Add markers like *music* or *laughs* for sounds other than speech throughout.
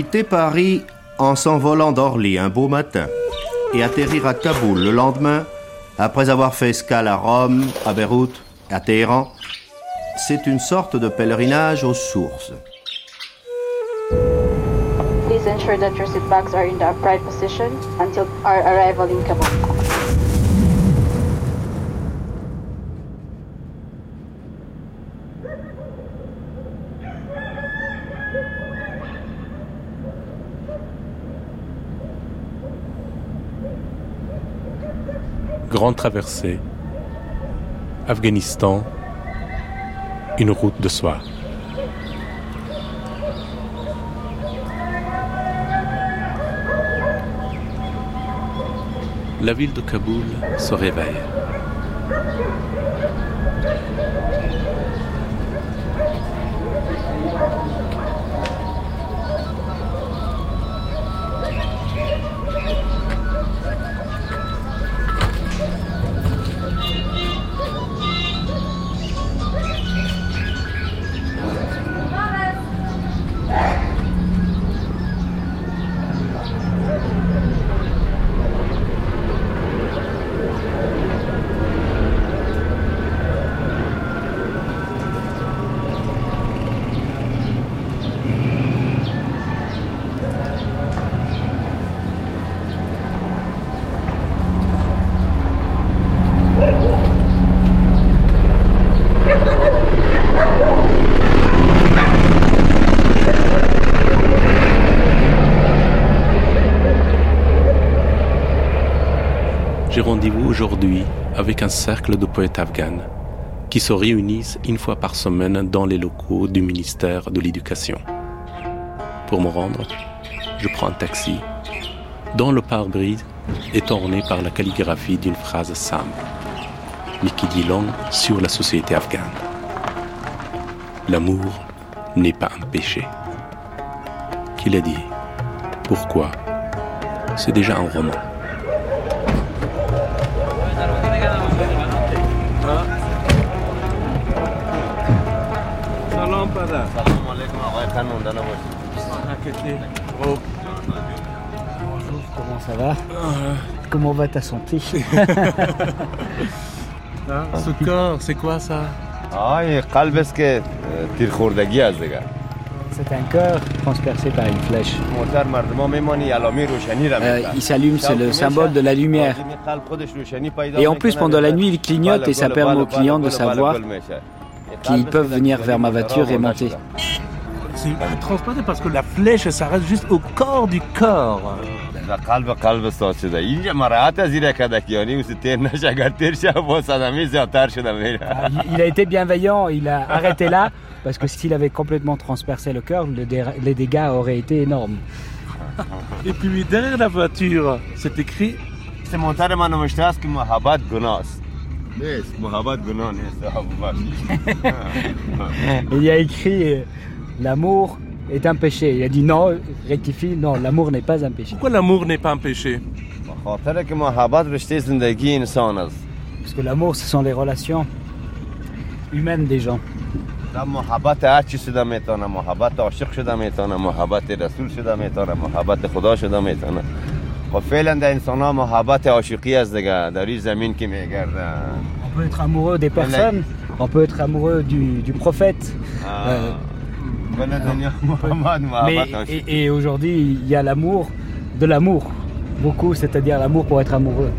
quitter Paris en s'envolant d'Orly un beau matin et atterrir à Kaboul le lendemain, après avoir fait escale à Rome, à Beyrouth, à Téhéran, c'est une sorte de pèlerinage aux sources. Please ensure that your seat are in the upright position until our arrival in. Grande traversée, Afghanistan, une route de soie. La ville de Kaboul se réveille. J'ai rendez-vous aujourd'hui avec un cercle de poètes afghans qui se réunissent une fois par semaine dans les locaux du ministère de l'Éducation. Pour me rendre, je prends un taxi dont le pare-brise est orné par la calligraphie d'une phrase simple, mais qui dit long sur la société afghane. L'amour n'est pas un péché. Qui l'a dit? Pourquoi? C'est déjà un roman. Bonjour, comment ça va. Comment va ta santé *laughs* hein, Ce corps c'est quoi ça c'est un cœur transpercé par une flèche. Euh, il s'allume, c'est le symbole de la lumière. Et en plus, pendant la nuit, il clignote et ça permet aux clients de savoir qu'ils peuvent venir vers ma voiture et monter. نشده. C'est transparent parce que la flèche s'arrête juste au corps du corps. و قلب قلب ساز شده اینجا مراحت از زیر کدکیانی و تیر نشه اگر تیر شه با صدمه زیادتر شده میره Ah, il- Il a été bienveillant, il a arrêté là, parce que s'il avait complètement transpercé le cœur, le dé- les dégâts auraient été énormes. Et puis derrière la voiture, c'est écrit است موتر من نوشته است که محبت گناه است نیست محبت گناه نیست ابو بخش. Et *laughs* il y a écrit euh, l'amour est un péché. Il a dit non, rectifie, non, l'amour n'est pas un péché. Pourquoi l'amour n'est pas un péché Parce que l'amour, ce sont les relations humaines des gens. On peut être amoureux des personnes, on peut être amoureux du, prophète. Euh, ah. Mais, et, aujourd'hui, il y a l'amour de l'amour, beaucoup, c'est-à-dire l'amour pour être amoureux.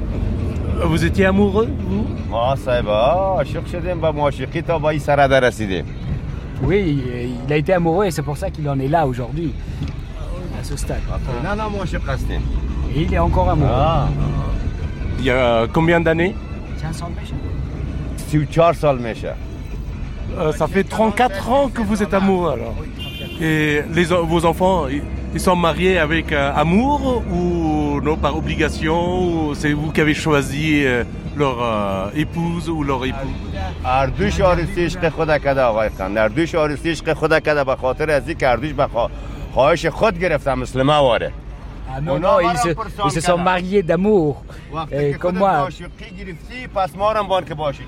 Vous étiez amoureux, vous? Oui, il a été amoureux et c'est pour ça qu'il en est là aujourd'hui, à ce stade. Et il est encore amoureux. Ah. Il y a combien d'années? C'est 4 ans. Euh, Ça fait 34 ans que vous êtes amoureux alors. Et les, en- vos enfants, ils, ils sont mariés avec euh, amour ou non par obligation ou c'est vous qui avez choisi euh, leur euh, épouse ou leur époux اردوش آرزوی عشق خدا کده آقای خان اردوش آرزوی عشق خدا کده به خاطر از اینکه اردوش به خوا- خواهش خود گرفتم مسلمه واره Oh non, non, ils, se, sont mariés d'amour. Et comme moi.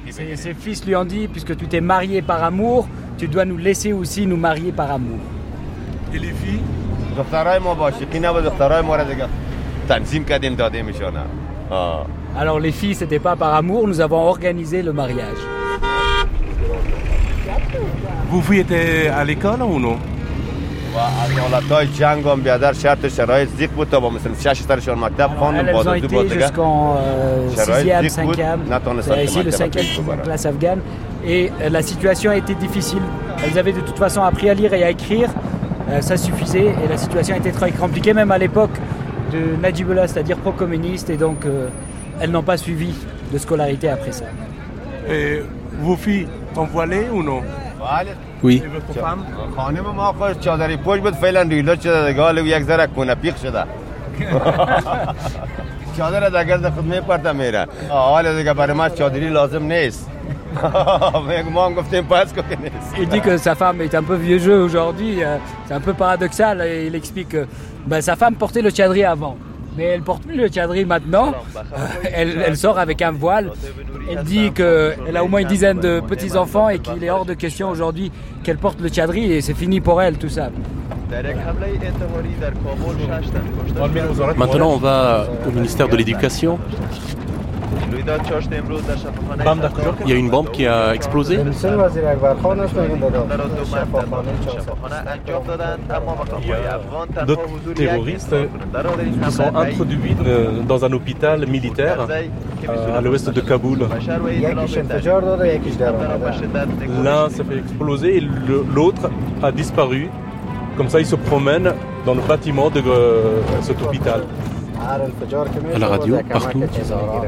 Ses, ses fils lui ont dit, puisque tu t'es marié par amour, tu dois nous laisser aussi nous marier par amour. Et les filles? Alors les filles, c'était pas par amour, nous avons organisé le mariage. Vous, vous étiez à l'école ou non? و از حالتهای جنگ هم بیادر شرط شرایط زیق بود تا با مثل شش سرشان مکتب Elles خواندن ont بازدو بود été دیگه jusqu'en euh, Sharaït 6e, Dikbout, 5e. Nathan C'est Nessar ici le Kemal 5e Kemal qui Kemal. classe afghane. Et euh, la situation a été difficile. Elles avaient de toute façon appris à lire et à écrire. Euh, ça suffisait. Et la situation était très compliquée, même à l'époque de Najibullah, c'est-à-dire pro-communiste. Et donc, euh, elles n'ont pas suivi de scolarité après ça. Et vos filles sont voilées ou non بله Oui. Et votre femme خانم ما خود چادری پوش بود فعلا ریلا شده دیگه حالا یک ذره کنه پیق شده چادر دیگه از خود میپرده میره حالا دیگه برای ما چادری لازم نیست ما هم گفتیم پس که نیست Il dit que sa femme est un peu vieux jeu aujourd'hui. euh, C'est un peu paradoxal. Et il explique que ben, sa femme portait le tchadri avant. Mais elle porte plus le tchadri maintenant. *laughs* Elle, elle sort avec un voile. Elle dit qu'elle a au moins une dizaine de petits-enfants et qu'il est hors de question aujourd'hui qu'elle porte le tchadri et c'est fini pour elle tout ça. Maintenant, on va au ministère de l'Éducation. Il y a une bombe qui a explosé. d'autres terroristes qui sont introduits euh, dans un hôpital militaire euh, à l'ouest de Kaboul. L'un s'est fait exploser et l'autre a disparu. Comme ça, ils se promènent dans le bâtiment de euh, cet hôpital. À la radio, partout,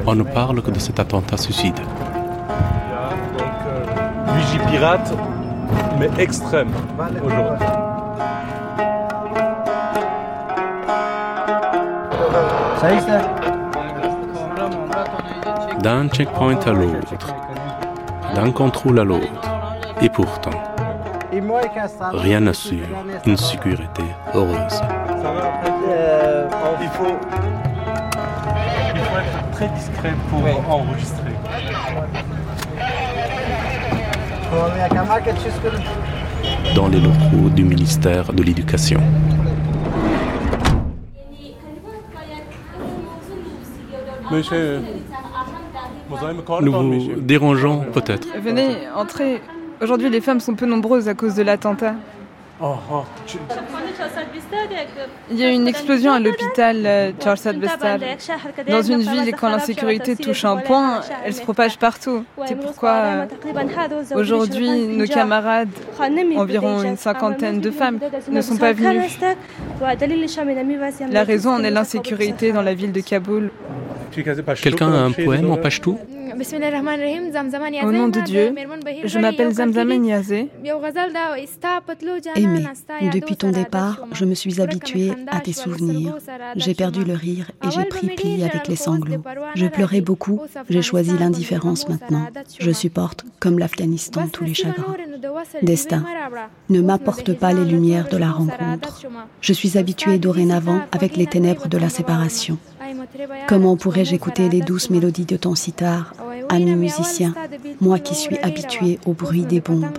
on ne parle que de cet attentat suicide. Il y a donc euh, vigie pirate, mais extrême aujourd'hui. D'un checkpoint à l'autre, d'un contrôle à l'autre. Et pourtant, rien n'assure une sécurité heureuse. Il faut, il faut être très discret pour enregistrer. Dans les locaux du ministère de l'Éducation. Monsieur, Nous vous dérangeons peut-être. Venez, entrez. Aujourd'hui, les femmes sont peu nombreuses à cause de l'attentat. Oh, oh, tu- Il y a eu une explosion à l'hôpital euh, Charsad Bestar. Dans une ville, quand l'insécurité touche un point, elle se propage partout. C'est pourquoi euh, aujourd'hui, nos camarades, environ une cinquantaine de femmes, ne sont pas venues. La raison en est l'insécurité dans la ville de Kaboul. Quelqu'un a un poème en pachtou Au nom de Dieu, je m'appelle Zamzama Niazé. Aimé, depuis ton départ, je me suis habituée à tes souvenirs. J'ai perdu le rire et j'ai pris pli avec les sanglots. Je pleurais beaucoup, j'ai choisi l'indifférence maintenant. Je supporte, comme l'Afghanistan, tous les chagrins. Destin, ne m'apporte pas les lumières de la rencontre. Je suis habituée dorénavant avec les ténèbres de la séparation. Comment pourrais-je écouter les douces mélodies de ton sitar, ami musicien, moi qui suis habituée au bruit des bombes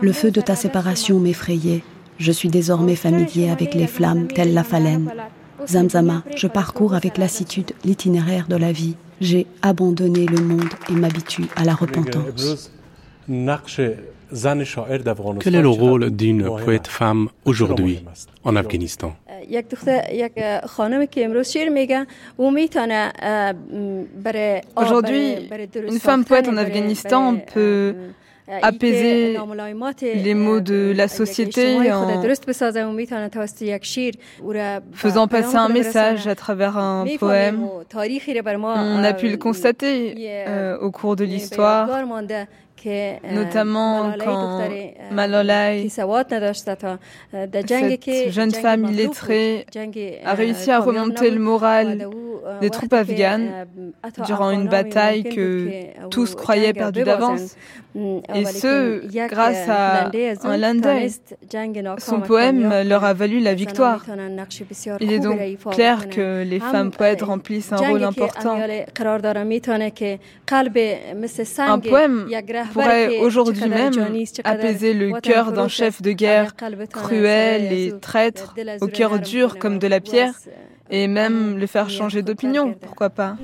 Le feu de ta séparation m'effrayait. Je suis désormais familier avec les flammes telles la phalène. Zamzama, je parcours avec lassitude l'itinéraire de la vie. J'ai abandonné le monde et m'habitue à la repentance. Quel est le rôle d'une poète femme aujourd'hui en Afghanistan? یک دختر یک خانمی که امروز شعر میگه او میتونه برای Aujourd'hui, une femme poète en Afghanistan peut apaiser les maux de la société en faisant passer un message à travers un poème. On a pu le constater euh, au cours de l'histoire, notamment quand Malolai, cette jeune femme illettrée, a réussi à remonter le moral des troupes afghanes durant une bataille que tous croyaient perdue d'avance. Et ce, grâce à un Landais. Son poème leur a valu la victoire. Il est donc clair que les femmes poètes remplissent un rôle important. Un poème pourrait aujourd'hui même apaiser le cœur d'un chef de guerre cruel et traître, au cœur dur comme de la pierre, et même le faire changer d'opinion, pourquoi pas.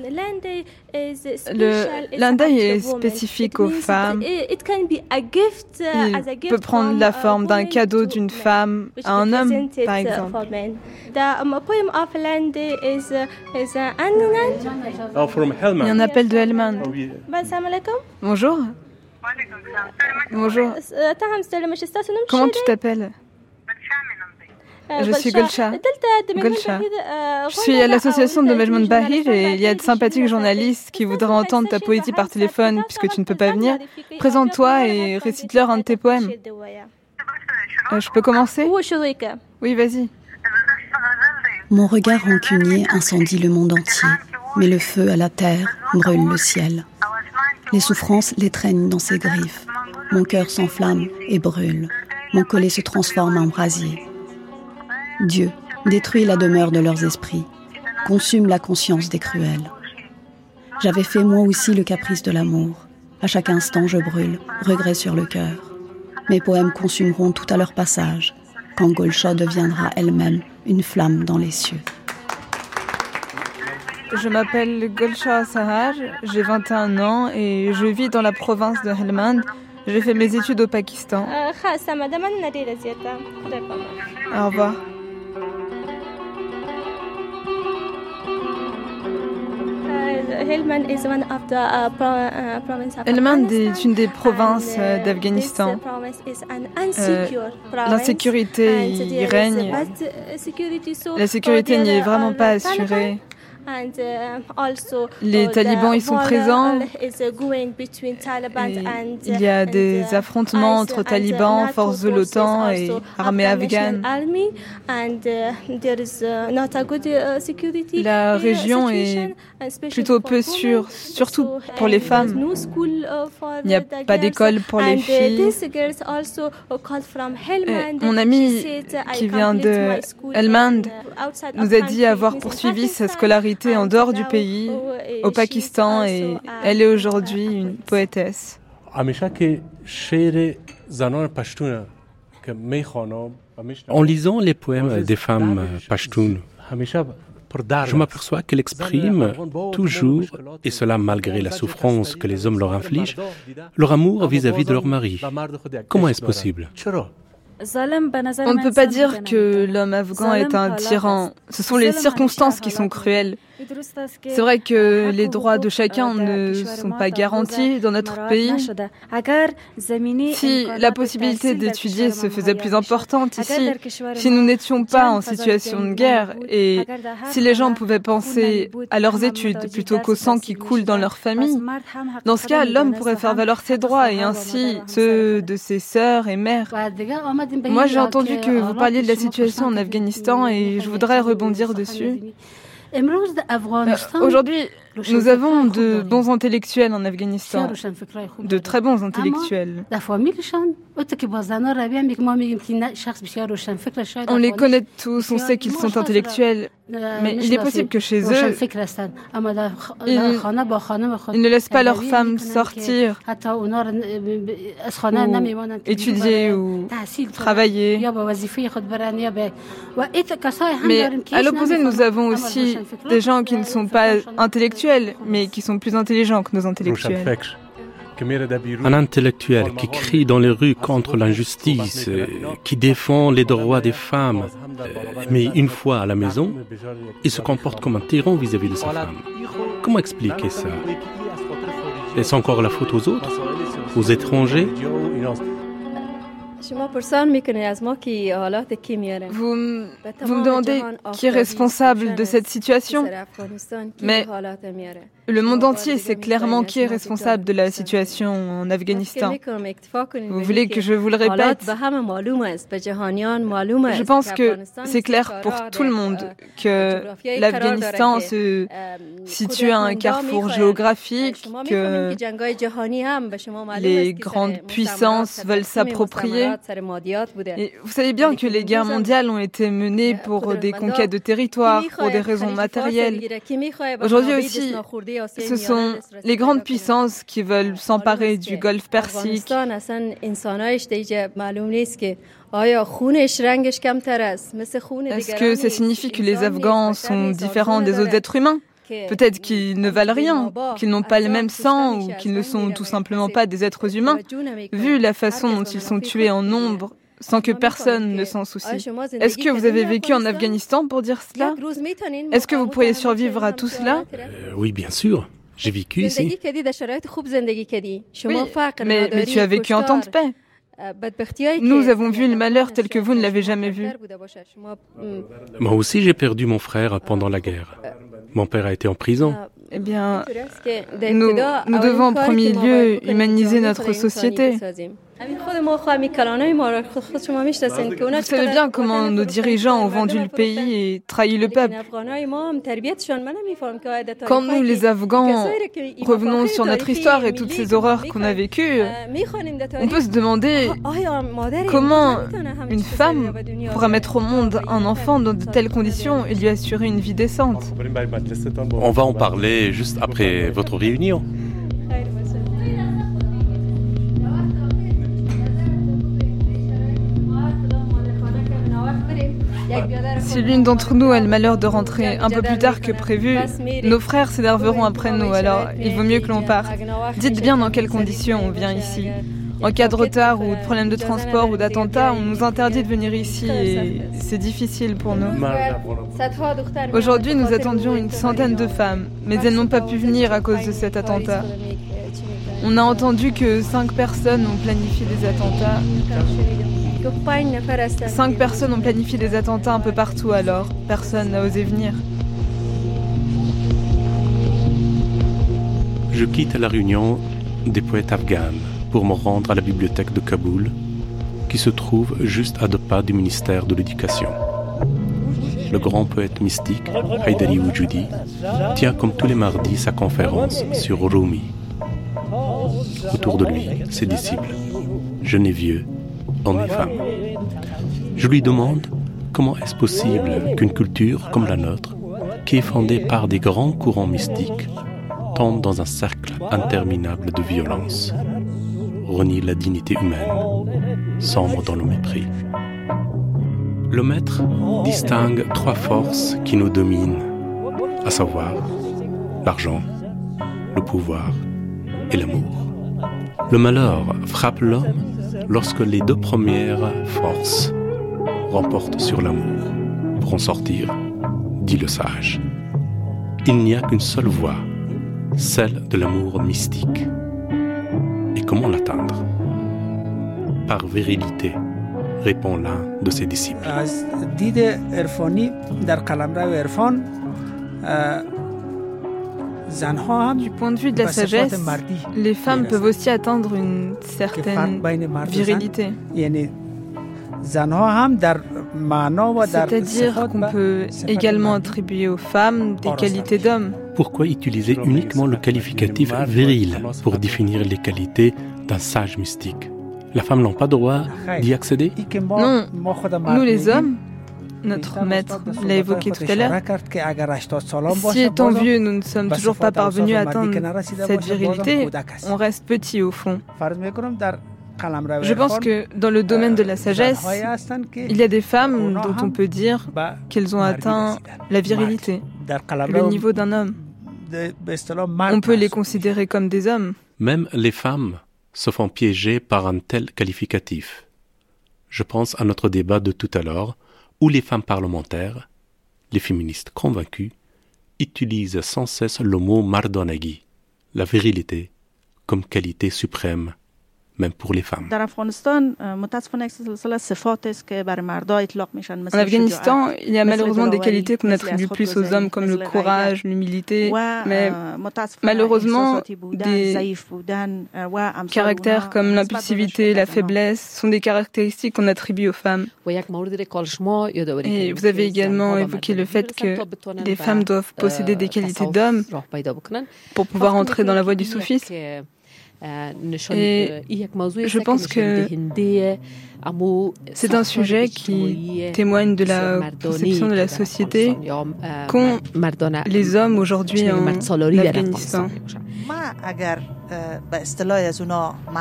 L'Indien est spécifique aux femmes. Il peut prendre la forme d'un cadeau d'une femme à un homme, par exemple. Il y a un appel de Helman. Bonjour. Bonjour. Comment tu t'appelles? Je suis Golcha. Golcha. Je suis à l'association de Majmoun Bahir et il y a de sympathiques journalistes qui voudraient entendre ta poésie par téléphone puisque tu ne peux pas venir. Présente-toi et récite-leur un de tes poèmes. Euh, je peux commencer? Oui, vas-y. Mon regard rancunier incendie le monde entier, mais le feu à la terre brûle le ciel. Les souffrances l'étreignent dans ses griffes. Mon cœur s'enflamme et brûle. Mon collet se transforme en brasier. Dieu détruit la demeure de leurs esprits, consume la conscience des cruels. J'avais fait moi aussi le caprice de l'amour. À chaque instant, je brûle, regret sur le cœur. Mes poèmes consumeront tout à leur passage, quand Golcha deviendra elle-même une flamme dans les cieux. Je m'appelle Golcha Sahaj, j'ai 21 ans et je vis dans la province de Helmand. J'ai fait mes études au Pakistan. Au revoir. Helmand est une des provinces d'Afghanistan. L'insécurité y règne. La sécurité n'y est vraiment pas assurée. Uh, Les talibans y sont présents. il y a des affrontements entre talibans, forces de l'OTAN et armée afghane. La région est plutôt peu sûre, surtout pour les femmes. Il n'y a pas d'école pour les filles. mon ami qui vient de Helmand nous a dit avoir poursuivi sa scolarité en dehors du pays, au Pakistan, et elle est aujourd'hui une poétesse. En lisant les poèmes des femmes pashtunes, je m'aperçois qu'elle exprime toujours, et cela malgré la souffrance que les hommes leur infligent, leur amour vis-à-vis de leur mari. Comment est-ce possible? On ne peut pas dire que l'homme afghan est un tyran. Ce sont les circonstances qui sont cruelles. C'est vrai que les droits de chacun ne sont pas garantis dans notre pays. Si la possibilité d'étudier se faisait plus importante ici, si nous n'étions pas en situation de guerre et si les gens pouvaient penser à leurs études plutôt qu'au sang qui coule dans leur famille, dans ce cas, l'homme pourrait faire valoir ses droits et ainsi ceux de ses sœurs et mères. Moi, j'ai entendu que vous parliez de la situation en Afghanistan et je voudrais rebondir dessus. Aujourd'hui, nous avons de bons intellectuels en Afghanistan, de très bons intellectuels. On les connaît tous, on sait qu'ils sont intellectuels, mais il est possible que chez eux, ils, ne laissent pas leurs femmes sortir, étudier ou travailler. Mais à l'opposé, nous avons aussi des gens qui ne sont pas intellectuels, mais qui sont plus intelligents que nos intellectuels. Un intellectuel qui crie dans les rues contre l'injustice, qui défend les droits des femmes, mais une fois à la maison, il se comporte comme un tyran vis-à-vis de sa femme. Comment expliquer ça? Est-ce encore la faute aux autres? Aux étrangers? Vous, vous me demandez qui est responsable de cette situation, mais Le monde entier sait clairement qui est responsable de la situation en Afghanistan. Vous voulez que je vous le répète? Je pense que c'est clair pour tout le monde que l'Afghanistan se situe à un carrefour géographique, que les grandes puissances veulent s'approprier. Vous savez bien que les guerres mondiales ont été menées pour des conquêtes de territoire, pour des raisons matérielles. Aujourd'hui aussi, ce sont les grandes puissances qui veulent s'emparer du Golfe Persique. Est-ce que ça signifie que les Afghans sont différents des autres êtres humains Peut-être qu'ils ne valent rien, qu'ils n'ont pas le même sang ou qu'ils ne sont tout simplement pas des êtres humains. Vu la façon dont ils sont tués en nombre sans que personne ne s'en soucie. Est-ce que vous avez vécu en Afghanistan pour dire cela Est-ce que vous pourriez survivre à tout cela euh, Oui, bien sûr. J'ai vécu ici. Oui, mais, mais tu as vécu en temps de paix. Nous avons vu le malheur tel que vous ne l'avez jamais vu. Moi aussi, j'ai perdu mon frère pendant la guerre. Mon père a été en prison. Eh bien, nous, nous devons en premier lieu humaniser notre société. Vous savez bien comment nos dirigeants ont vendu le pays et trahi le peuple. Quand nous, les Afghans, revenons sur notre histoire et toutes ces horreurs qu'on a vécues, on peut se demander comment une femme pourra mettre au monde un enfant dans de telles conditions et lui assurer une vie décente. On va en parler juste après votre réunion. Si l'une d'entre nous a le malheur de rentrer un peu plus tard que prévu, nos frères s'énerveront après nous, alors il vaut mieux que l'on parte. Dites bien dans quelles conditions on vient ici. En cas de retard ou de problème de transport ou d'attentat, on nous interdit de venir ici et c'est difficile pour nous. Aujourd'hui, nous attendions une centaine de femmes, mais elles n'ont pas pu venir à cause de cet attentat. On a entendu que cinq personnes ont planifié des attentats. Cinq personnes ont planifié des attentats un peu partout alors. Personne n'a osé venir. Je quitte la réunion des poètes afghans pour me rendre à la bibliothèque de Kaboul, qui se trouve juste à deux pas du ministère de l'Éducation. Le grand poète mystique, Haidari Wujudi, tient comme tous les mardis sa conférence sur Rumi. Autour de lui, ses disciples, jeunes et vieux, Je lui demande comment est-ce possible qu'une culture comme la nôtre, qui est fondée par des grands courants mystiques, tombe dans un cercle interminable de violence, renie la dignité humaine, sombre dans le mépris. Le maître distingue trois forces qui nous dominent, à savoir l'argent, le pouvoir et l'amour. Le malheur frappe l'homme lorsque les deux premières forces remportent sur l'amour. Pour en sortir, dit le sage, il n'y a qu'une seule voie, celle de l'amour mystique. Et comment l'atteindre? Par virilité, répond l'un de ses disciples. Du point de vue de la sagesse, les femmes peuvent aussi atteindre une certaine virilité. C'est-à-dire qu'on peut également attribuer aux femmes des qualités d'hommes. Pourquoi utiliser uniquement le qualificatif viril pour définir les qualités d'un sage mystique? La femme n'a pas droit d'y accéder? Non, nous les hommes, notre maître l'a évoqué tout à l'heure. Si étant vieux, nous ne sommes toujours pas parvenus à atteindre cette virilité, on reste petit au fond. Je pense que dans le domaine de la sagesse, il y a des femmes dont on peut dire qu'elles ont atteint la virilité, le niveau d'un homme. On peut les considérer comme des hommes. Même les femmes se font piéger par un tel qualificatif. Je pense à notre débat de tout à l'heure où les femmes parlementaires, les féministes convaincues, utilisent sans cesse le mot mardonaghi, la virilité, comme qualité suprême même pour les femmes. En Afghanistan, il y a malheureusement des qualités qu'on attribue plus aux hommes comme le courage, l'humilité, mais malheureusement des caractères comme l'impulsivité, la faiblesse sont des caractéristiques qu'on attribue aux femmes. Et vous avez également évoqué le fait que les femmes doivent posséder des qualités d'hommes pour pouvoir entrer dans la voie du soufisme. Et je pense que c'est un sujet qui témoigne de la conception de la société qu'ont les hommes aujourd'hui en Afghanistan.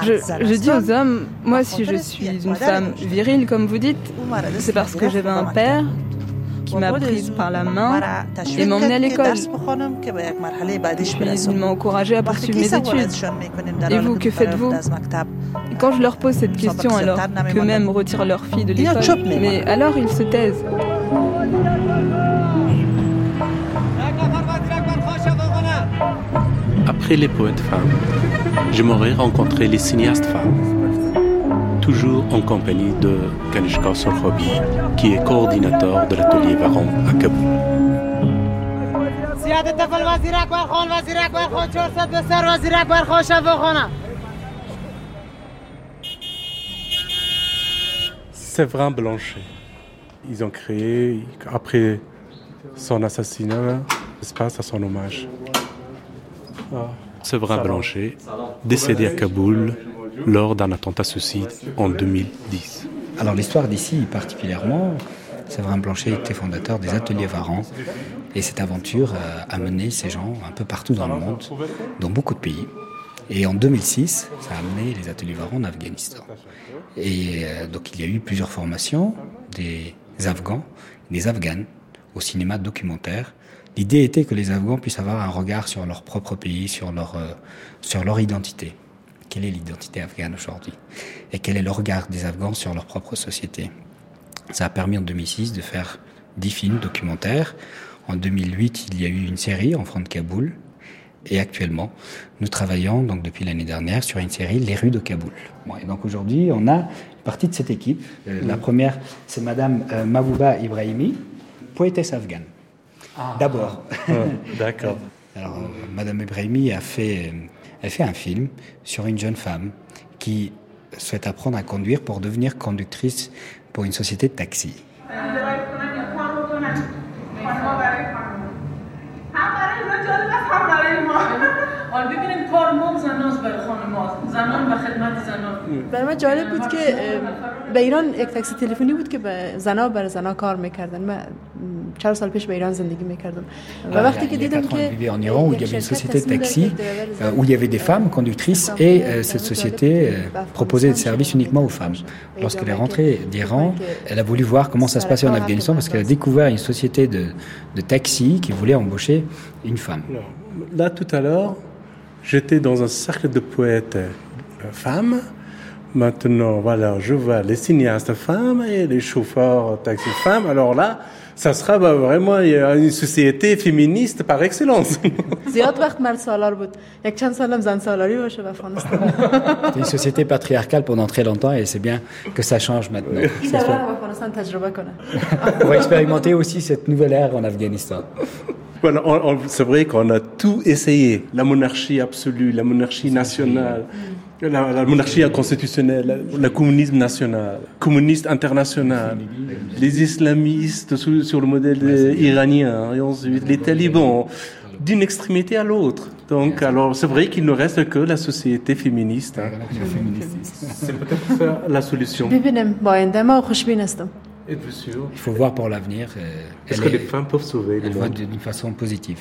Je, je, dis aux hommes, moi si je suis une femme virile comme vous dites, c'est parce que j'avais un père qui m'a prise par la main et m'a emmenée à l'école. Puis il m'a encouragée à poursuivre mes études. Et vous, que faites-vous Et quand je leur pose cette question, alors qu'eux-mêmes retirent leur fille de l'école, mais alors ils se taisent. Après les poètes femmes, j'aimerais rencontrer les cinéastes femmes toujours en compagnie de Kanishka Sorkhobi, qui est coordinateur de l'atelier Varan à Kaboul. Séverin Blanchet. Ils ont créé, après son assassinat, l'espace à son hommage. Ah. Séverin Blanchet, décédé à Kaboul lors d'un attentat suicide en 2010. Alors l'histoire d'ici particulièrement, Séverin Blanchet était fondateur des ateliers Varan et cette aventure a amené ces gens un peu partout dans le monde, dans beaucoup de pays. Et en 2006, ça a amené les ateliers Varan en Afghanistan. Et euh, donc il y a eu plusieurs formations des Afghans, des Afghanes au cinéma documentaire. L'idée était que les Afghans puissent avoir un regard sur leur propre pays, sur leur, euh, sur leur identité quelle est l'identité afghane aujourd'hui? Et quel est le regard des Afghans sur leur propre société? Ça a permis en 2006 de faire dix films documentaires. En 2008, il y a eu une série en front de Kaboul. Et actuellement, nous travaillons donc depuis l'année dernière sur une série Les rues de Kaboul. et donc aujourd'hui, on a une partie de cette équipe. Euh, la première, c'est Madame euh, Mabouba Ibrahimi, poétesse afghane. Ah. D'abord. Ah, d'accord. *laughs* Alors, euh, Madame Ibrahimi a fait elle fait un film sur une jeune femme qui souhaite apprendre à conduire pour devenir conductrice pour une société de taxi. برای من جالب بود که به ایران یک تاکسی تلفنی بود که به زنا بر زنا کار میکردن من چهار سال پیش به ایران زندگی میکردم و وقتی که دیدم که en Iran où il y avait une société de taxi où il y avait des femmes conductrices et cette société proposait des services uniquement aux femmes. Lorsqu'elle est rentrée d'Iran, elle a voulu voir comment ça se passait en Afghanistan parce qu'elle a découvert une société de, de taxi qui voulait embaucher une femme. Là tout à l'heure, j'étais dans un cercle de poètes femmes. Maintenant, voilà, je vois les cinéastes femmes et les chauffeurs taxi femmes. Alors là, ça sera bah, vraiment une société féministe par excellence. *laughs* C'est une société patriarcale pendant très longtemps et c'est bien que ça change maintenant. Pour expérimenter aussi cette nouvelle ère en Afghanistan. Voilà, c'est vrai qu'on a tout essayé. La monarchie absolue, la monarchie nationale, la, monarchie constitutionnelle, le communisme national, communiste international, les islamistes sur, le modèle iranien, et ensuite les talibans, d'une extrémité à l'autre. Donc, alors, c'est vrai qu'il ne reste que la société féministe. Hein. C'est peut-être la solution. Êtes-vous sûr Il faut voir pour l'avenir. Euh, Est-ce que les femmes peuvent sauver le monde d'une façon positive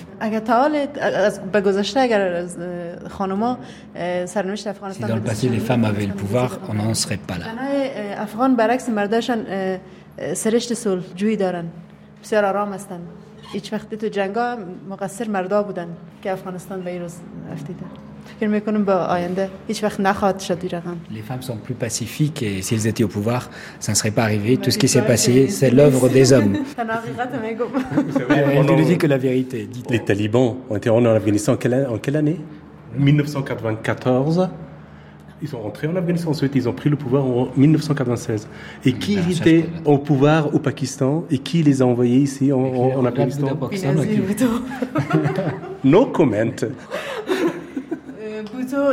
Si dans le passé les femmes avaient le pouvoir, on n'en serait pas là. بسیار آرام هستن هیچ وقتی تو جنگا مقصر مردا بودن که افغانستان به این روز افتیده les femmes sont plus pacifiques et s'ils étaient au pouvoir, ça ne serait pas arrivé. Tout ce qui s'est passé, c'est l'œuvre des hommes. *laughs* Elle ne dit que la vérité. Les talibans ont été en Afghanistan en quelle, année? 1994. Ils sont rentrés en Afghanistan ensuite, ils ont pris le pouvoir en 1996. Et qui était au pouvoir au Pakistan et qui les a envoyés ici en, en Afghanistan? *laughs* No comment so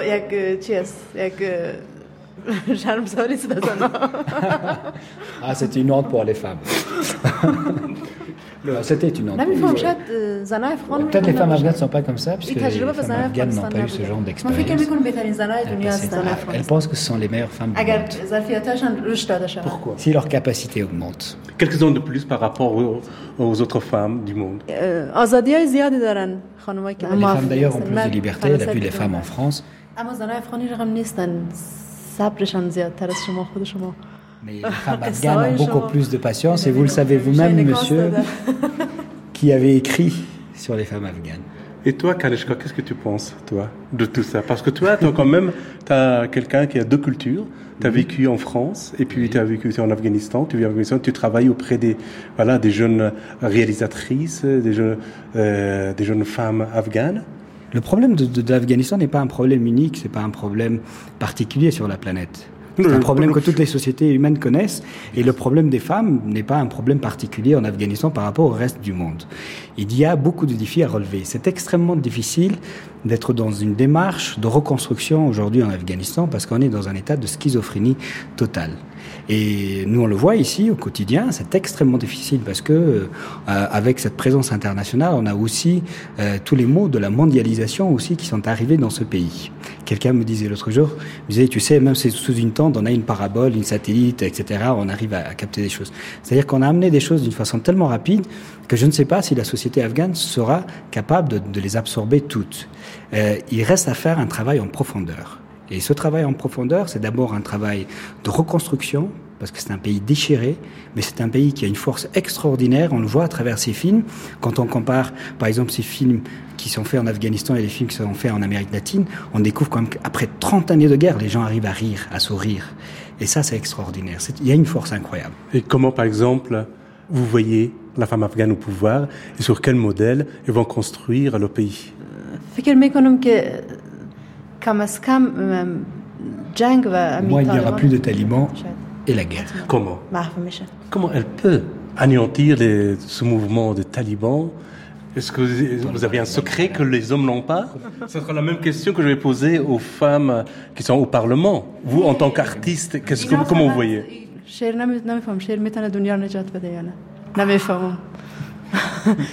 charme ça les c'est une honte pour les femmes. *laughs* C'était une honte. Peut-être les femmes afghanes ne sont pas comme ça, puisque les femmes afghanes n'ont pas eu ce genre d'expérience. Elles pensent que ce sont les meilleures femmes du monde. Pourquoi? Si leur capacité augmente. Quelques-uns de plus par rapport aux, aux autres femmes du monde. Les femmes d'ailleurs ont plus de liberté, elle a vu les femmes en France. Mais les *laughs* femmes afghanes ont beaucoup plus de patience et vous le savez vous-même, monsieur, *laughs* qui avez écrit sur les femmes afghanes. Et toi, Kanishka, qu'est-ce que tu penses, toi, de tout ça? Parce que toi, toi quand même, tu as quelqu'un qui a deux cultures. Tu as vécu en France et puis tu as vécu en Afghanistan. Tu vis en Afghanistan, tu travailles auprès des, voilà, des jeunes réalisatrices, des jeunes, euh, des jeunes femmes afghanes. Le problème de, de, de l'Afghanistan n'est pas un problème unique, c'est pas un problème particulier sur la planète. C'est un problème que toutes les sociétés humaines connaissent et le problème des femmes n'est pas un problème particulier en Afghanistan par rapport au reste du monde. Il y a beaucoup de défis à relever. C'est extrêmement difficile d'être dans une démarche de reconstruction aujourd'hui en Afghanistan parce qu'on est dans un état de schizophrénie totale. Et nous, on le voit ici au quotidien, c'est extrêmement difficile parce que, euh, avec cette présence internationale, on a aussi euh, tous les mots de la mondialisation aussi qui sont arrivés dans ce pays. Quelqu'un me disait l'autre jour, me disait, tu sais, même si sous une tente, on a une parabole, une satellite, etc., on arrive à, à capter des choses. C'est-à-dire qu'on a amené des choses d'une façon tellement rapide que je ne sais pas si la société afghane sera capable de, de les absorber toutes. Euh, il reste à faire un travail en profondeur. Et ce travail en profondeur, c'est d'abord un travail de reconstruction, parce que c'est un pays déchiré, mais c'est un pays qui a une force extraordinaire. On le voit à travers ces films. Quand on compare, par exemple, ces films qui sont faits en Afghanistan et les films qui sont faits en Amérique latine, on découvre quand même qu'après 30 années de guerre, les gens arrivent à rire, à sourire. Et ça, c'est extraordinaire. Il y a une force incroyable. Et comment, par exemple, vous voyez la femme afghane au pouvoir et sur quel modèle ils vont construire le pays? Moi, il n'y aura plus de talibans et la guerre. Comment Comment elle peut anéantir les, ce mouvement de talibans? Est-ce que vous avez un secret que les hommes n'ont pas? Ce sera la même question que je vais poser aux femmes qui sont au Parlement. Vous, en tant qu'artiste, qu'est-ce que, comment vous voyez?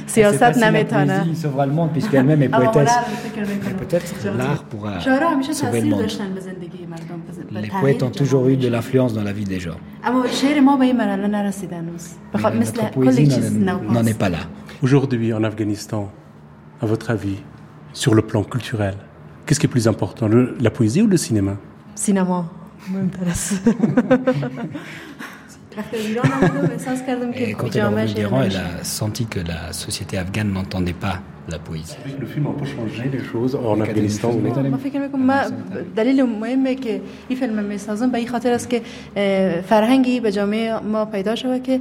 سیاست نمیتونه sauver le monde puisqu'elle-même est poétesse. Peut-être l'art pourra sauver le monde. *laughs* Les poètes ont toujours eu de l'influence dans la vie des gens. Notre poésie n'en est pas là. Aujourd'hui, en Afghanistan, à votre avis, sur le plan culturel, qu'est-ce qui est plus important, le, la poésie ou le cinéma Cinéma. *laughs* Et quand elle est revenue d'Iran, elle a senti que la société afghane n'entendait pas la poésie. Le film a pas changé les choses en Afghanistan ما فکر میکنم ما دلیل مهمه که این فیلم میسازم به این خاطر است که فرهنگی به جامعه ما پیدا شده که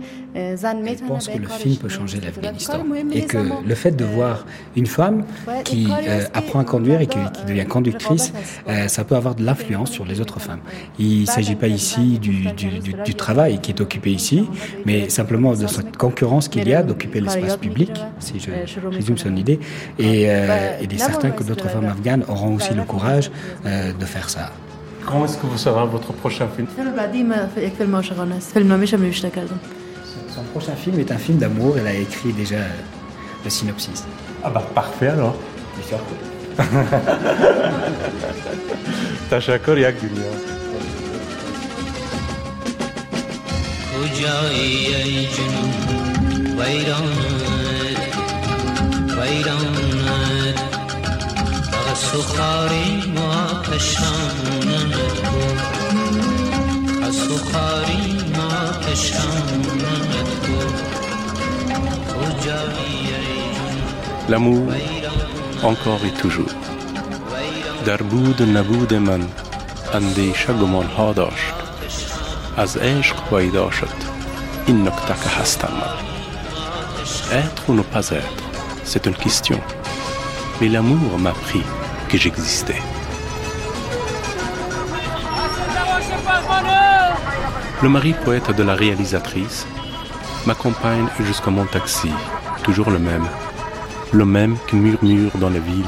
زن میتونه pense que le film peut changer l'Afghanistan et que le fait de voir une femme qui euh, apprend à conduire et qui, qui devient conductrice, euh, ça peut avoir de l'influence sur les autres femmes. Il ne s'agit pas ici du, du, du, du, travail qui est occupé ici, mais simplement de cette concurrence qu'il y a d'occuper l'espace public, si je résume son idée, et euh, il est certain que d'autres femmes afghanes auront aussi le courage euh, de faire ça. Quand est-ce que vous sera votre prochain film Son prochain film est un film d'amour, elle a écrit déjà le synopsis. Ah bah parfait alors. تشکر یک دنیا کجایی ای جنون ویرانت ویرانت اگر سخاری ما و آتشانت بود از ما خاریم و آتشانت بود L'amour, encore et toujours. در بود نبود من اندیشه گمان ها داشت. از عشق پیدا شد. این نکته که هستم. من عتق و پزد c'est une question. Mais l'amour m'a appris que j'existais. Le mari poète de la réalisatrice m'accompagne jusqu'à mon taxi, toujours le même, le même qui murmure dans la ville,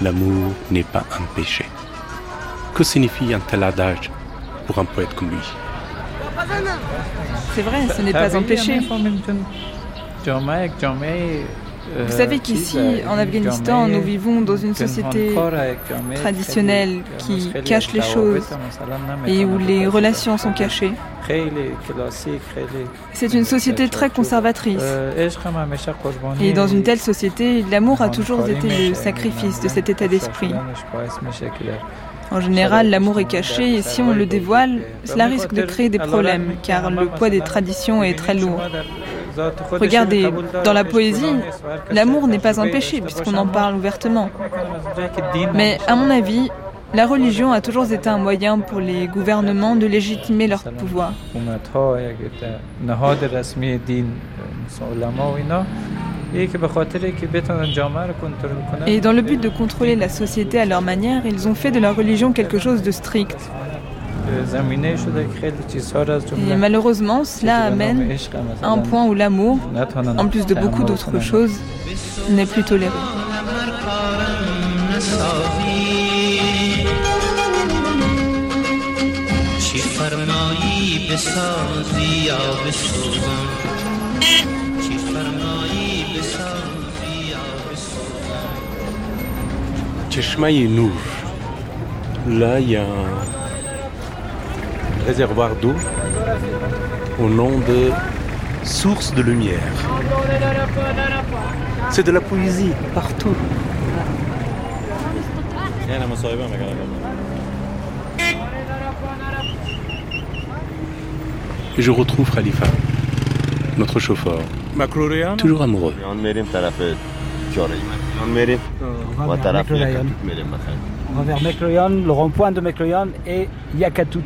l'amour n'est pas un péché. Que signifie un tel adage pour un poète comme lui? C'est vrai, ce n'est pas un péché. Vous savez qu'ici, en Afghanistan, nous vivons dans une société traditionnelle qui cache les choses et où les relations sont cachées. C'est une société très conservatrice. Et dans une telle société, l'amour a toujours été le sacrifice de cet état d'esprit. En général, l'amour est caché et si on le dévoile, cela risque de créer des problèmes car le poids des traditions est très lourd. Regardez, dans la poésie, l'amour n'est pas un péché puisqu'on en parle ouvertement. Mais à mon avis, la religion a toujours été un moyen pour les gouvernements de légitimer leur pouvoir. Et dans le but de contrôler la société à leur manière, ils ont fait de la religion quelque chose de strict. Et malheureusement, cela amène à un point où l'amour, en plus de beaucoup d'autres choses, n'est plus toléré. Cheshmaï Nour. Là, il y a un réservoir d'eau au nom de source de lumière. C'est de la poésie partout. Et je retrouve Khalifa, notre chauffeur, toujours amoureux. On va vers Mekloyan, le rond-point de Mekloyan et Yakatout.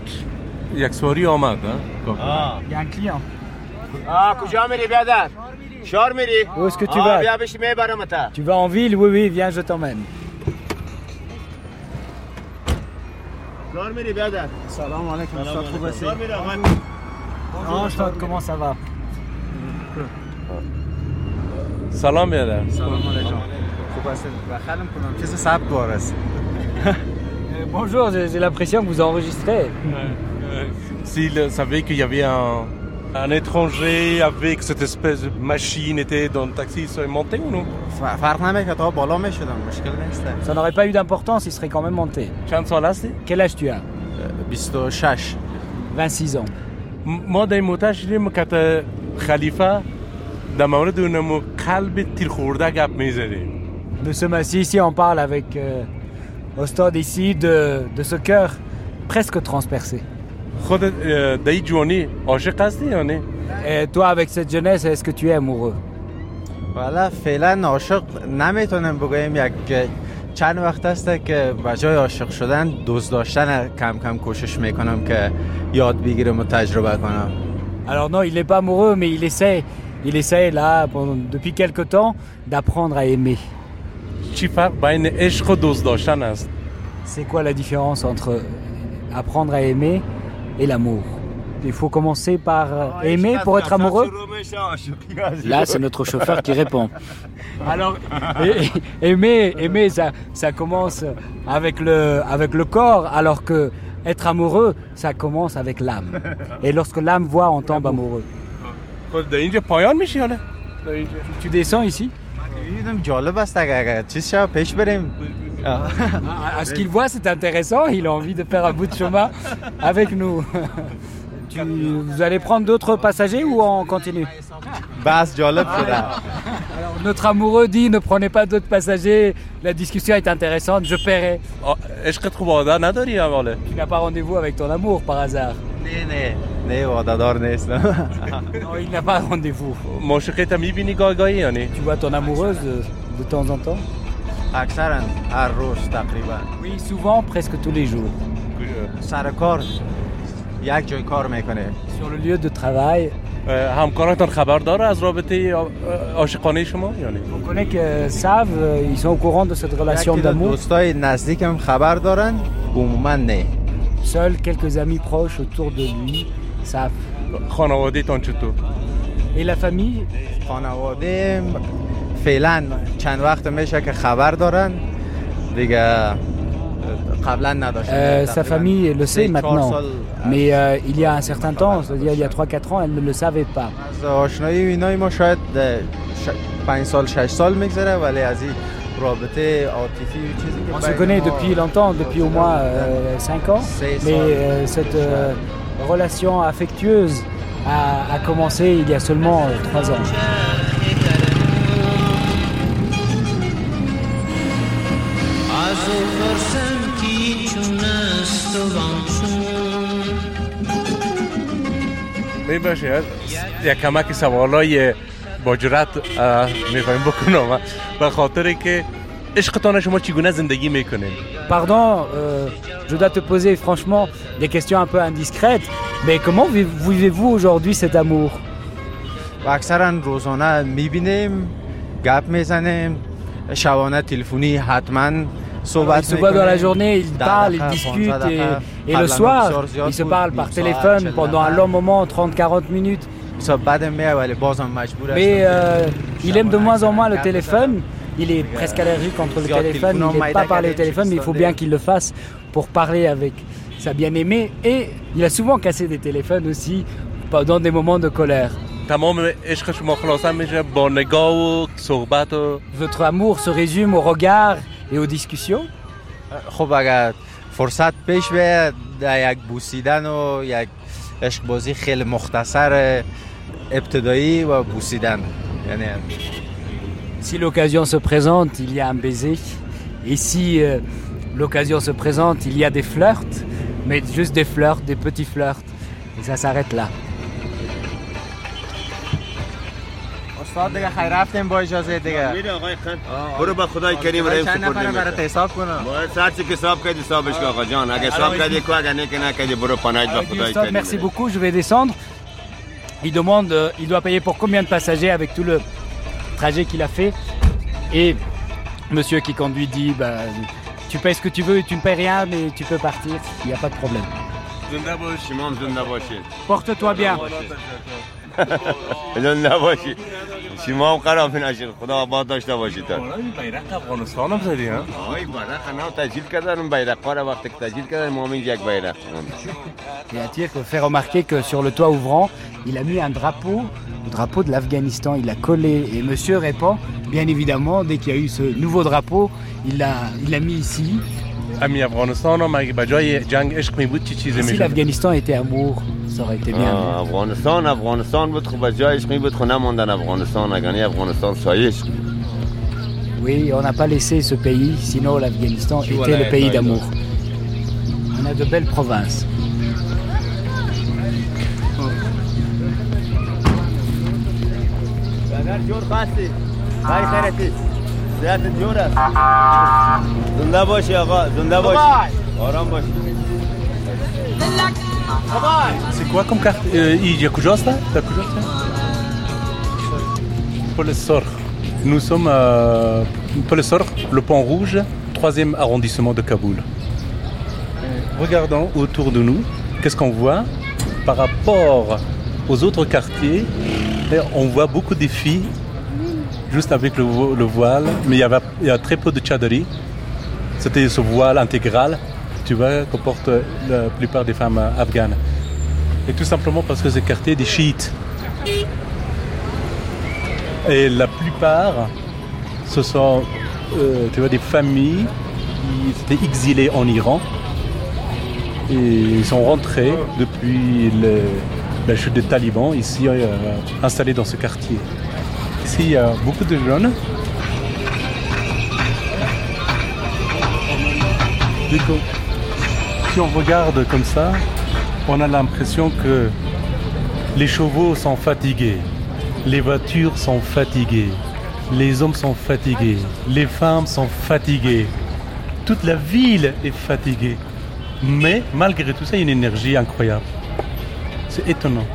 Yaksori Ahmad, hein Ah, il y a un client. Ah, کجا میری بیادر؟ شار میری؟ Où est-ce que tu vas بیا بشی میبرمتا Tu vas en ville Oui, oui, viens, je t'emmène. شار میری بیادر؟ Salam alaikum, je te retrouve assez. شار میری آمد Enchanté, comment ça va سلام بیادر Salam alaikum. *laughs* Euh, Bonjour, j'ai j'ai l'impression que vous enregistrez. Euh, S'il savait qu'il y avait un, un étranger avec cette espèce de machine était dans le taxi, il serait monté ou non Ça n'aurait pas eu d'importance, il serait quand même monté. چند سال هستی؟ Quel âge tu as 26 26 ans. م- ما در این موتر شدیم که خلیفه در مورد اونمو قلب تیر خورده گپ میزدیم Nous sommes assis ici, on parle avec euh, au stade ici de, de ce cœur presque transpercé. خودت اه، در این جوانی عاشق هستی یا نه؟ Et toi, avec cette jeunesse, est-ce que tu es amoureux والا فعلا عاشق نمیتونم بگویم یک چند وقت است که به جای عاشق شدن دوست داشتن کم کم کوشش میکنم که یاد بگیرم و تجربه کنم Alors non, il n'est pas amoureux, mais il essaie, il essaie là, pendant- depuis quelque temps, d'apprendre à aimer. چی فرق بین عشق و دوست داشتن است؟ C'est quoi la différence entre apprendre à aimer et l'amour. Il faut commencer par euh, aimer pour être amoureux Là, c'est notre chauffeur qui répond. *laughs* Alors, aimer, aimer ça, ça commence avec le, avec le corps, alors que être amoureux, ça commence avec l'âme. Et lorsque l'âme voit, on tombe amoureux. Tu descends ici? Ah. *laughs* À ce qu'il voit, c'est intéressant. Il a envie de faire un bout de chemin avec nous. *laughs* Vous allez prendre d'autres passagers ou on continue? Basse Jolop, notre amoureux dit ne prenez pas d'autres passagers, la discussion est intéressante, je paierai. Tu n'as pas rendez-vous avec ton amour par hasard? *laughs* Non, il n'a pas rendez-vous. Tu vois ton amoureuse de temps en temps? Oui, souvent, presque tous les jours. Sur le lieu de travail. On connaît que savent, euh, ils sont au courant de cette relation d'amour. Seuls quelques amis proches autour de lui savent. Et la famille? Euh, sa famille le sait maintenant, mais euh, il y a un certain temps, c'est-à-dire il y a 3-4 ans, elle ne le savait pas. On se connaît depuis longtemps, depuis au moins 5 ans, mais cette relation affectueuse a, a, commencé il y a seulement 3 ans. می‌باشه یک کمک سوالای با جرات می‌فهمیم بکنم. به خاطر که عشقتان شما چگونه زندگی می‌کنین Pardon, euh, je dois te poser franchement des questions un peu indiscrètes, mais comment vivez-vous aujourd'hui cet amour? اکثرا روزانه می‌بینیم گپ می‌زنیم شبانه تلفنی حتما il se voit dans la journée, il parle, il discute et, et le soir, il se parle par téléphone pendant un long moment, 30-40 minutes. Mais euh, il aime de moins en moins le téléphone. Il est presque allergique contre le téléphone. Il n'aime pas parler au téléphone, mais il faut bien qu'il le fasse pour parler avec sa bien-aimée. Et il a souvent cassé des téléphones aussi pendant des moments de colère. Votre amour se résume au regard et aux discussions خب اگر فرصت پیش بیاد در یک بوسیدن و یک عشق بازی خیلی مختصر ابتدایی و بوسیدن یعنی Si l'occasion se présente, il y a un baiser. Et si euh, l'occasion se présente, il y a des flirts, mais juste des flirts, des petits flirts. Et ça s'arrête là. استاد دیگه خیر رفتیم با اجازه دیگه میره آقای خان برو با خدای کریم رحم سپرده برات حساب کنم باید سرچی که حساب کردی حسابش کن آقا جان اگه حساب کردی کو اگه نه که نکردی برو پناهید با خدای کریم Merci beaucoup, je vais descendre. Il demande, euh, il doit payer pour combien de passagers avec tout le trajet qu'il a fait. Et monsieur qui conduit dit, bah, tu payes ce que tu veux, tu ne payes rien, mais tu peux partir, il n'y a pas de problème. Porte-toi bien. نباشی شما هم خراب نشید خدا آباد داشته باشید بیرق افغانستان هم زدی ها آی بیرق نه تجلیل کردن بیرق ها را وقتی که تجلیل کردن ما هم یک بیرق Et à dire, fait remarquer que sur le toit ouvrant, il a mis un drapeau, le drapeau de l'Afghanistan, il l'a collé. Et monsieur répond, bien évidemment, dès qu'il y a eu ce nouveau drapeau, il l'a il mis ici. امی افغانستان هم اگه بجای جنگ عشق می بود چی چیزی میشد؟ Si l'Afghanistan était amour, ça aurait été bien. افغانستان افغانستان بود خب بجای عشق می بود خب نموندن افغانستان اگر افغانستان سایه عشق Oui, on n'a pas laissé ce pays, sinon l'Afghanistan était le pays d'amour. On a de belles provinces. C'est quoi comme carte euh, Il y a T'as Nous sommes à Pour le pont rouge, troisième arrondissement de Kaboul. Regardons autour de nous, qu'est-ce qu'on voit? Par rapport aux autres quartiers eh, On voit beaucoup de filles juste avec le, le voile, mais il y, avait, a très peu de tchadari. C'était ce voile intégral, tu vois, que portent la plupart des femmes afghanes. Et tout simplement parce que c'est quartier des chiites. Et la plupart, ce sont euh, tu vois, des familles qui étaient exilées en Iran. Et ils sont rentrés depuis le, la chute des talibans ici euh, installés dans ce quartier. Il y a beaucoup de jeunes. Si on regarde comme ça, on a l'impression que les chevaux sont fatigués, les voitures sont fatiguées, les hommes sont fatigués, les femmes sont fatiguées, toute la ville est fatiguée. Mais malgré tout ça, il y a une énergie incroyable. C'est étonnant.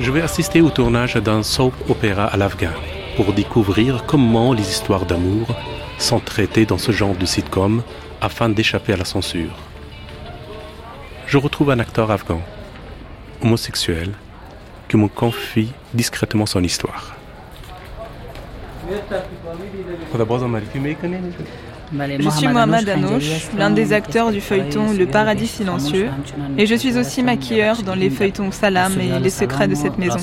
Je vais assister au tournage d'un soap opéra à l'Afghan pour découvrir comment les histoires d'amour sont traités dans ce genre de sitcom afin d'échapper à la censure. Je retrouve un acteur afghan, homosexuel, qui me confie discrètement son histoire. Je suis Mohamed Anouch, l'un des acteurs du feuilleton Le Paradis silencieux, et je suis aussi maquilleur dans les feuilletons Salam et Les secrets de cette maison.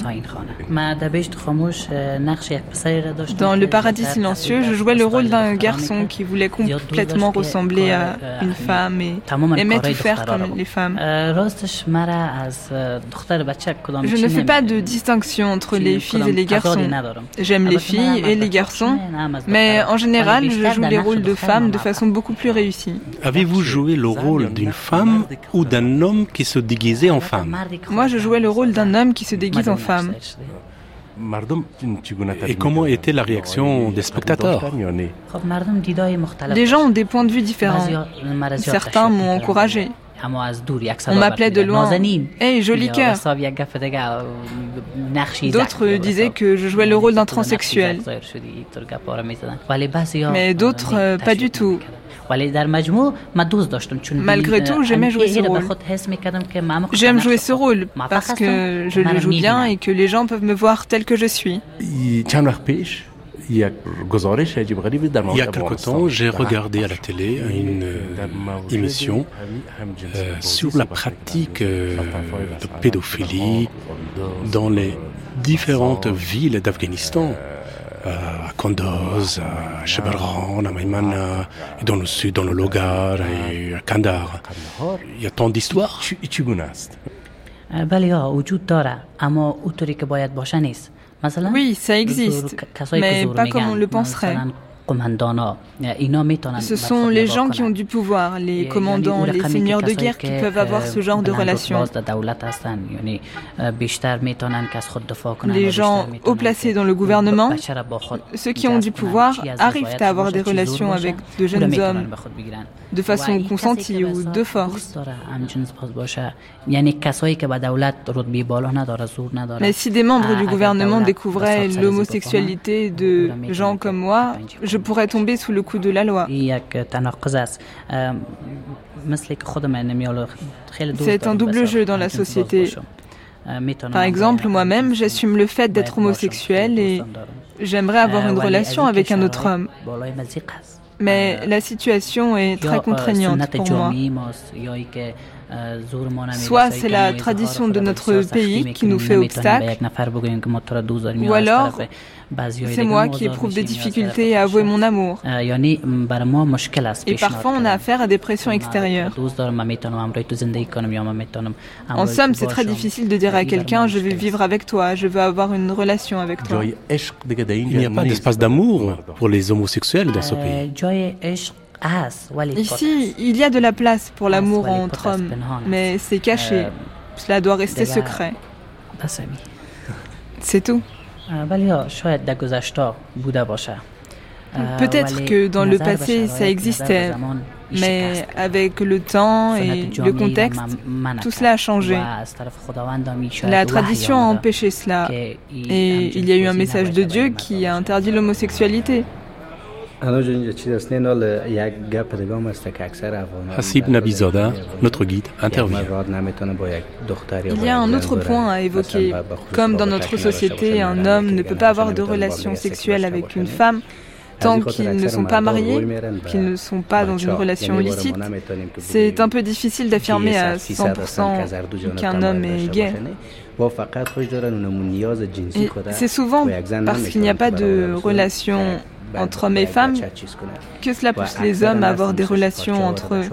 Dans Le Paradis silencieux, je jouais le rôle d'un garçon qui voulait complètement ressembler à une femme et aimait tout faire comme les femmes. Je ne fais pas de distinction entre les filles et les garçons. J'aime les filles et les garçons, mais en général, je joue les rôles de femmes de façon beaucoup plus réussie. Avez-vous joué le rôle d'une femme ou d'un homme qui se déguisait en femme Moi, je jouais le rôle d'un homme qui se déguise en femme. Et comment était la réaction des spectateurs Les gens ont des points de vue différents. Certains m'ont encouragé. On m'appelait de loin Hey, joli cœur D'autres disaient que je jouais le rôle d'un transsexuel. Mais d'autres, pas du tout. Malgré tout, j'aimais jouer ce rôle. J'aime jouer ce rôle parce que je le joue bien et que les gens peuvent me voir tel que je suis. Il y a quelque temps, j'ai regardé à la télé une émission euh, sur la pratique euh, de pédophilie dans les différentes villes d'Afghanistan. à Kanduz, à Shebran, à Maimana, et dans le sud, dans le Logar et à Kandahar. Il y a tant d'histoires. Oui, ça existe, mais pas comme on le penserait. Ce sont les gens qui ont du pouvoir, les commandants, les seigneurs de guerre qui peuvent avoir ce genre de relation. Les gens haut placés dans le gouvernement, ceux qui ont du pouvoir, arrivent à avoir des relations avec de jeunes hommes de façon consentie ou de force. Mais si des membres du gouvernement découvraient l'homosexualité de gens comme moi, je pourrais tomber sous le coup de la loi. C'est un double jeu dans la société. Par exemple, moi-même, j'assume le fait d'être homosexuel et j'aimerais avoir une relation avec un autre homme. Mais la situation est très contraignante pour moi. Soit c'est la tradition de notre pays qui nous fait obstacle, ou alors c'est moi qui éprouve des difficultés à avouer mon amour. Et parfois on a affaire à des pressions extérieures. En somme, c'est très difficile de dire à quelqu'un je veux vivre avec toi, je veux avoir une relation avec toi. Il n'y a pas d'espace d'amour pour les homosexuels dans ce pays. Ici, il y a de la place pour l'amour entre hommes, mais c'est caché. Cela doit rester secret. C'est tout. Peut-être que dans le passé, ça existait, mais avec le temps et le contexte, tout cela a changé. La tradition a empêché cela, et il y a eu un message de Dieu qui a interdit l'homosexualité. Hasib Nabizoda, notre guide, intervient. Il y a un autre point à évoquer. Comme dans notre société, un homme ne peut pas avoir de relation sexuelle avec une femme tant qu'ils ne sont pas mariés, qu'ils ne sont pas dans une relation illicite, c'est un peu difficile d'affirmer à 100% qu'un homme est gay. C'est souvent parce qu'il n'y a pas de relation entre hommes et femmes que cela pousse les hommes à avoir des relations entre eux.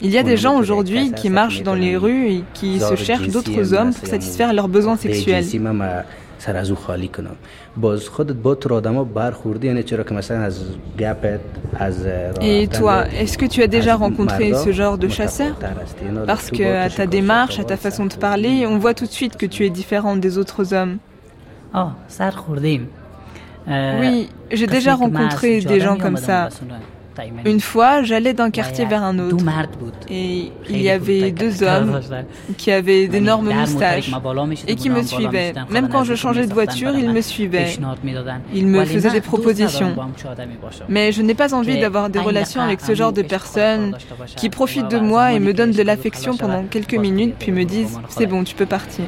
Il y a des gens aujourd'hui qui marchent dans les rues et qui se cherchent d'autres hommes pour satisfaire leurs besoins sexuels. Et toi, est-ce que tu as déjà rencontré ce genre de chasseur Parce que à ta démarche, à ta façon de parler, on voit tout de suite que tu es différent des autres hommes. Oui, j'ai déjà rencontré des gens comme ça. Une fois, j'allais d'un quartier vers un autre. Et il y avait deux hommes qui avaient d'énormes moustaches et qui me suivaient. Même quand je changeais de voiture, ils me suivaient. Ils me faisaient des propositions. Mais je n'ai pas envie d'avoir des relations avec ce genre de personnes qui profitent de moi et me donnent de l'affection pendant quelques minutes puis me disent c'est bon, tu peux partir.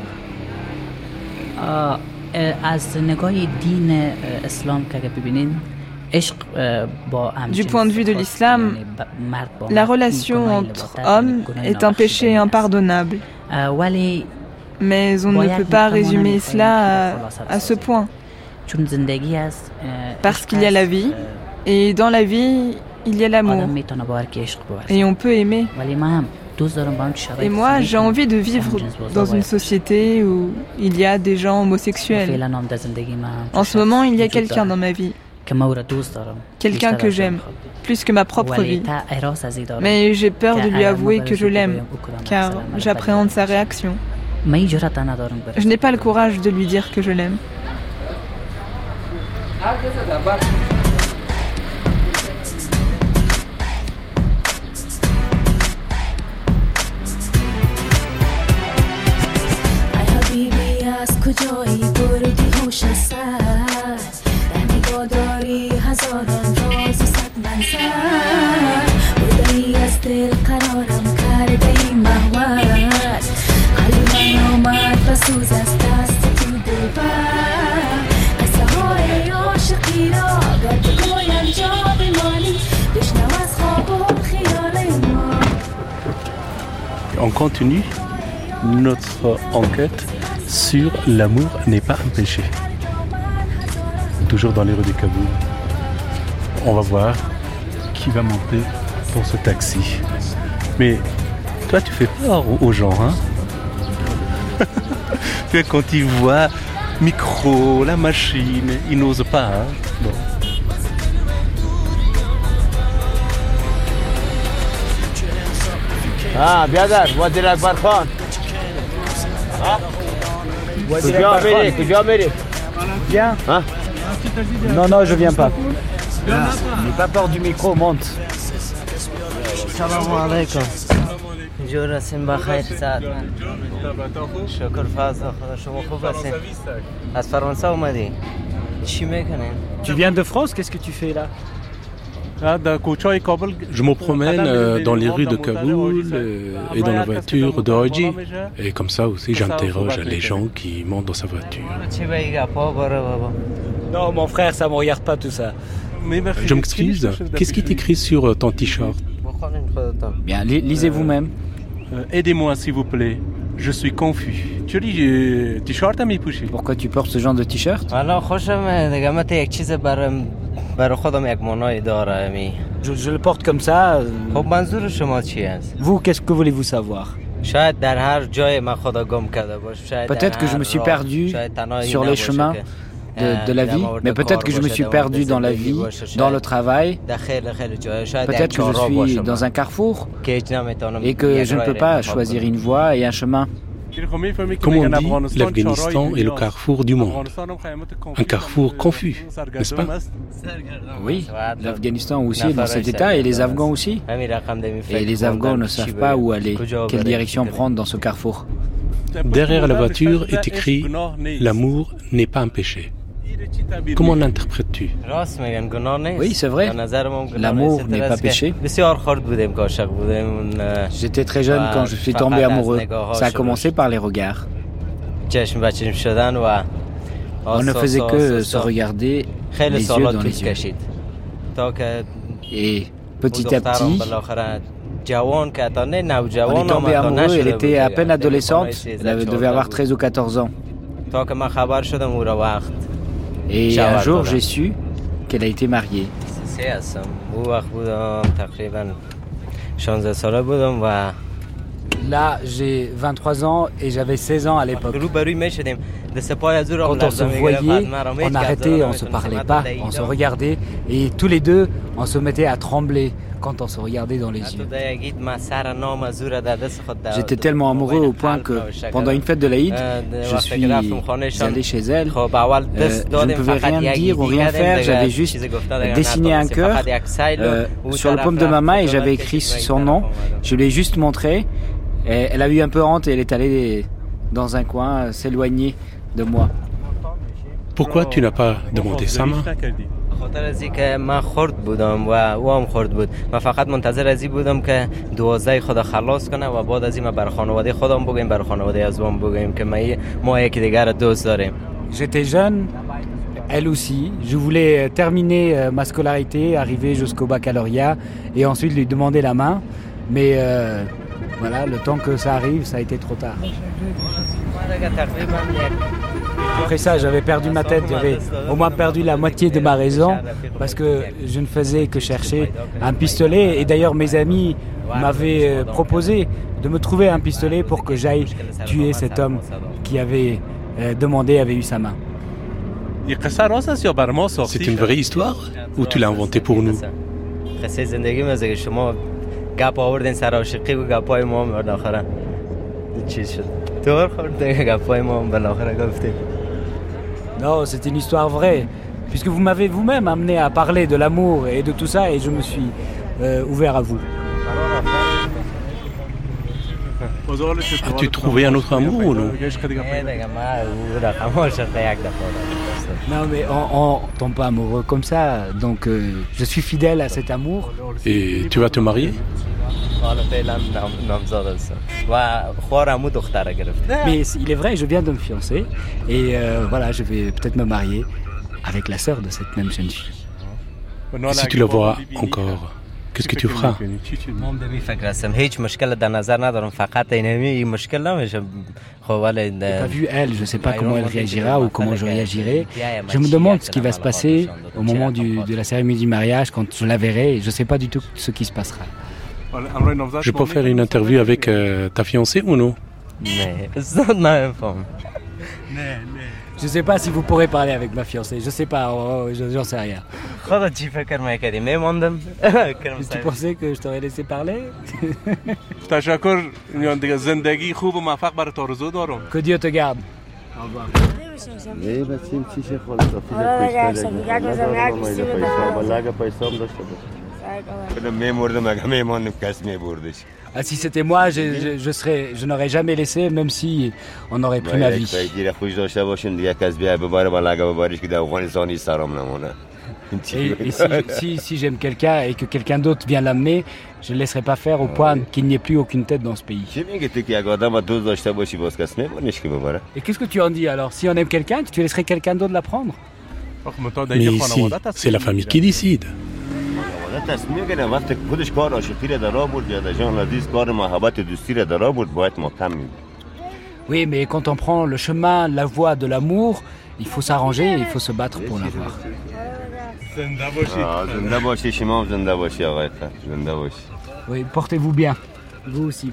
Du point de vue de l'islam, la relation entre hommes est un péché impardonnable. Mais on ne peut pas résumer cela à, ce point. Parce qu'il y a la vie, et dans la vie, il y a l'amour. Et on peut aimer. Et moi, j'ai envie de vivre dans une société où il y a des gens homosexuels. En ce moment, il y a quelqu'un dans ma vie. Quelqu'un que j'aime, plus que ma propre vie. Mais j'ai peur de lui avouer que je l'aime, car j'appréhende sa réaction. Je n'ai pas le courage de lui dire que je l'aime. Continue notre enquête sur l'amour n'est pas un péché. Toujours dans les rues de Kaboul. On va voir qui va monter dans ce taxi. Mais toi, tu fais peur aux gens, hein? *laughs* Quand ils voient micro, la machine, ils n'osent pas. Hein? Ah, bien voiture Akbar Khan. Viens. Hein Non, non, je viens pas. N'aie pas peur du micro, monte. Salam alaikum. جور هستیم بخیر ساعت من شکر فضل خدا شما خوب هستین از فرانسه اومدی چی میکنین Tu viens de France, qu'est-ce que tu fais là je me promène euh, dans les rues de Kaboul euh, et dans la voiture de Haji. Et comme ça aussi, j'interroge les gens qui montent dans sa voiture. Non, mon frère, ça me regarde pas tout ça. Je m'excuse. Qu'est-ce qui est écrit sur euh, ton t-shirt Bien, lisez vous-même. Aidez-moi, s'il vous plaît. Je suis confus. Tu lis t-shirt à Pourquoi tu portes ce genre de t-shirt? Je, je le porte comme ça. Vous, qu'est-ce que voulez-vous savoir Peut-être que je me suis perdu sur les chemins de, de, la vie, mais peut-être que je me suis perdu dans la vie, dans le travail. Peut-être que je suis dans un carrefour et que je ne peux pas choisir une voie et un chemin. Comme on dit, l'Afghanistan est le carrefour du monde. Un carrefour confus, n'est-ce pas Oui, l'Afghanistan aussi est dans cet état et les Afghans aussi. Et les Afghans ne savent pas où aller, quelle direction prendre dans ce carrefour? Derrière la voiture est écrit L'amour n'est pas un péché. Comment l'interprètes-tu? Oui, c'est vrai. L'amour n'est pas péché. J'étais très jeune quand je suis tombé amoureux. Ça a commencé par les regards. On ne faisait que se regarder les yeux dans les yeux. Et petit à petit, on est tombé amoureux, elle était à peine adolescente, elle devait avoir 13 ou 14 ans. Et un jour, j'ai su qu'elle a été mariée. Là, j'ai 23 ans et j'avais 16 ans à l'époque. Quand on se voyait, on arrêtait, on se parlait pas, on se regardait et tous les deux, on se mettait à trembler quand on se regardait dans les yeux. J'étais tellement amoureux au point que pendant une fête de l'Aïd, je suis allé chez elle. Euh, je ne pouvais rien dire ou rien faire, j'avais juste dessiné un cœur euh, sur le paume de ma main et j'avais écrit son nom. Je lui ai juste montré. Et elle a eu un peu honte et elle est allée dans un coin s'éloigner de moi. Pourquoi tu n'as pas demandé sa main خاطر از اینکه من خرد بودم و او هم خرد بود من فقط منتظر از این بودم که دوازده خدا خلاص کنه و بعد از این بر خانواده خودم بگیم بر خانواده از وام بگیم که ما ما یکی دیگر دوست داریم J'étais jeune, elle aussi. Je voulais terminer ma scolarité, arriver jusqu'au baccalauréat et ensuite lui demander la main. Mais euh, voilà, le temps que ça arrive, ça a été trop tard. Après ça, j'avais perdu ma tête, j'avais au moins perdu la moitié de ma raison parce que je ne faisais que chercher un pistolet. Et d'ailleurs, mes amis m'avaient euh, proposé de me trouver un pistolet pour que j'aille tuer cet homme qui avait euh, demandé, avait eu sa main. C'est une vraie histoire ou tu l'as inventée pour nous? Non, c'est une histoire vraie, puisque vous m'avez vous-même amené à parler de l'amour et de tout ça, et je me suis euh, ouvert à vous. As-tu trouvé un autre amour ou non? Non, mais on ne tombe pas amoureux comme ça, donc euh, je suis fidèle à cet amour. Et tu vas te marier? Mais il est vrai, je viens de me fiancer et euh, voilà, je vais peut-être me marier avec la sœur de cette même jeune fille. Et si tu le vois encore, qu'est-ce que tu feras pas vu elle, je ne sais pas comment elle réagira ou comment je réagirai. Je me demande ce qui va se passer au moment de la cérémonie du mariage, quand je la verrai, je ne sais pas du tout ce qui se passera. Je peux faire une interview avec euh, ta fiancée ou non? *laughs* Je ne sais pas si vous pourrez parler avec ma fiancée. Je ne sais pas, oh, oh, j'en sais rien. tu pensais que je t'aurais laissé parler Que Dieu te garde. Au revoir. Ah, si c'était moi, je, je, serais, je n'aurais jamais laissé, même si on aurait pris ma vie. *laughs* Et, si, si, j'aime quelqu'un et que quelqu'un d'autre vient l'amener, je ne le laisserai pas faire au point qu'il n'y ait plus aucune tête dans ce pays. Et qu'est-ce que tu en dis alors? Si on aime quelqu'un, tu laisserais quelqu'un d'autre la prendre? Mais ici, c'est la famille qui décide. Oui, mais quand on prend le chemin, la voie de l'amour, il faut s'arranger et il faut se battre pour l'avoir. Oui, portez-vous bien. Vous aussi.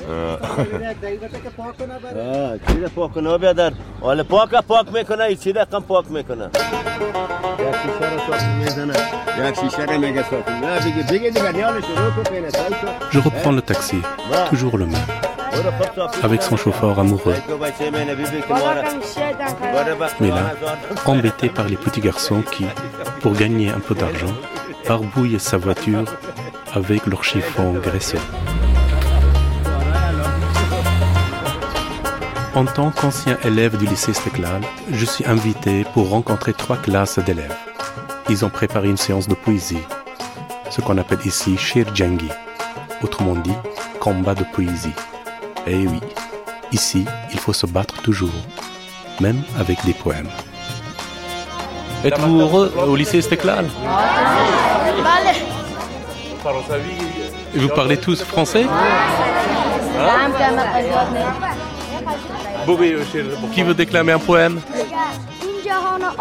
Je reprends le taxi, toujours le même, avec son chauffeur amoureux. Mais là, embêté par les petits garçons qui, pour gagner un peu d'argent, barbouillent sa voiture avec leur chiffon graisseux. En tant qu'ancien élève du lycée Steklal, je suis invité pour rencontrer trois classes d'élèves. Ils ont préparé une séance de poésie, ce qu'on appelle ici Shir Jangi, autrement dit combat de poésie. Eh oui, ici, il faut se battre toujours, même avec des poèmes. Êtes-vous heureux au lycée Steklal vous parlez tous français? Qui veut déclamer un poème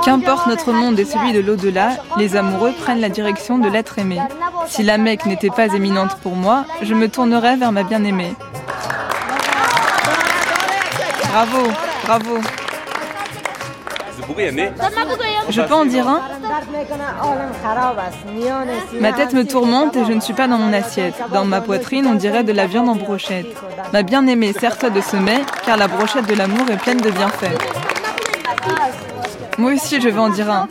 Qu'importe notre monde et celui de l'au-delà, les amoureux prennent la direction de l'être aimé. Si la Mecque n'était pas éminente pour moi, je me tournerais vers ma bien-aimée. Bravo, bravo. Je peux en dire un Ma tête me tourmente et je ne suis pas dans mon assiette. Dans ma poitrine, on dirait de la viande en brochette. Ma bien-aimée, sers-toi de ce mets, car la brochette de l'amour est pleine de bienfaits. Moi aussi, je veux en dire un.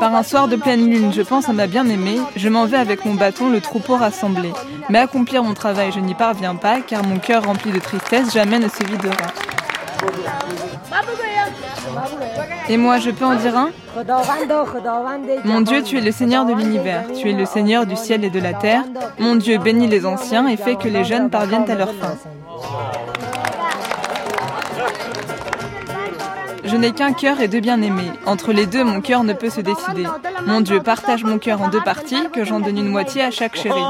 Par un soir de pleine lune, je pense à ma bien-aimée, je m'en vais avec mon bâton le troupeau rassemblé. Mais accomplir mon travail, je n'y parviens pas, car mon cœur rempli de tristesse jamais ne se videra. Et moi, je peux en dire un Mon Dieu, tu es le Seigneur de l'univers, tu es le Seigneur du ciel et de la terre. Mon Dieu, bénis les anciens et fais que les jeunes parviennent à leur fin. Je n'ai qu'un cœur et deux bien-aimés. Entre les deux, mon cœur ne peut se décider. Mon Dieu, partage mon cœur en deux parties, que j'en donne une moitié à chaque chéri.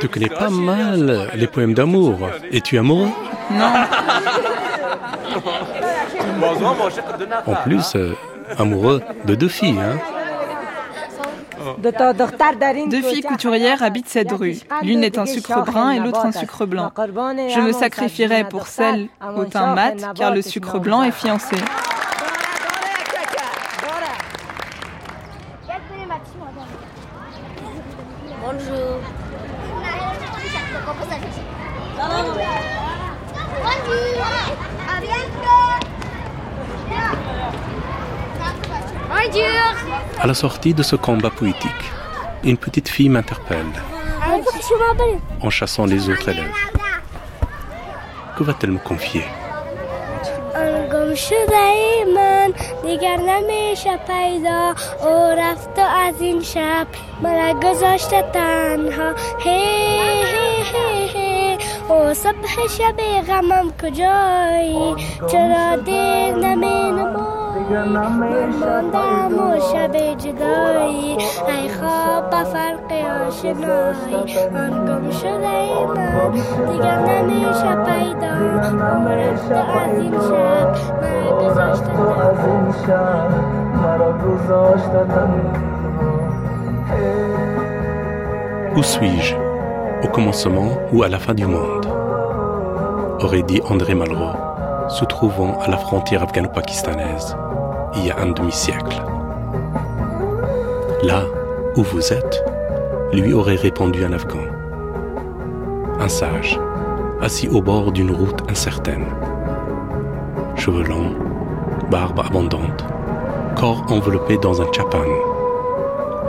Tu connais pas mal les poèmes d'amour. Es-tu amoureux? Non. En plus, euh, amoureux de deux filles, hein deux filles couturières habitent cette rue. L'une est un sucre brun et l'autre un sucre blanc. Je me sacrifierai pour celle au teint mat, car le sucre blanc est fiancé. À la sortie de ce combat poétique, une petite fille m'interpelle en chassant les autres élèves. Que va-t-elle me confier? او صبح شب غمم کجایی چرا دیر نمی من ماندم و شب جدایی. ای خواب با فرق آشنایی. آن گم شده ای من. دیگر نمیشه پیدا. رفته از این شب. من گذاشتم. از این شب. مرا گذاشتم. O Au commencement ou à la fin du monde aurait dit André Malraux, se trouvant à la frontière afghano-pakistanaise il y a un demi-siècle. Là où vous êtes, lui aurait répondu un Afghan. Un sage, assis au bord d'une route incertaine. Cheveux longs, barbe abondante, corps enveloppé dans un chapan,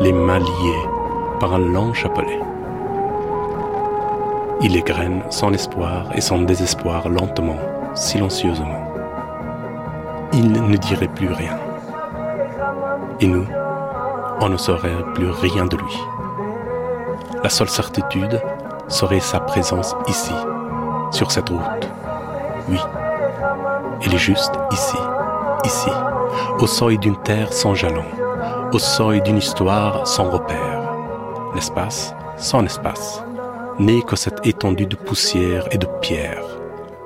les mains liées par un long chapelet. Il égrène son espoir et son désespoir lentement, silencieusement il ne dirait plus rien. Et nous, on ne saurait plus rien de lui. La seule certitude serait sa présence ici, sur cette route. Oui, il est juste ici, ici, au seuil d'une terre sans jalon, au seuil d'une histoire sans repère. L'espace sans espace, n'est que cette étendue de poussière et de pierre.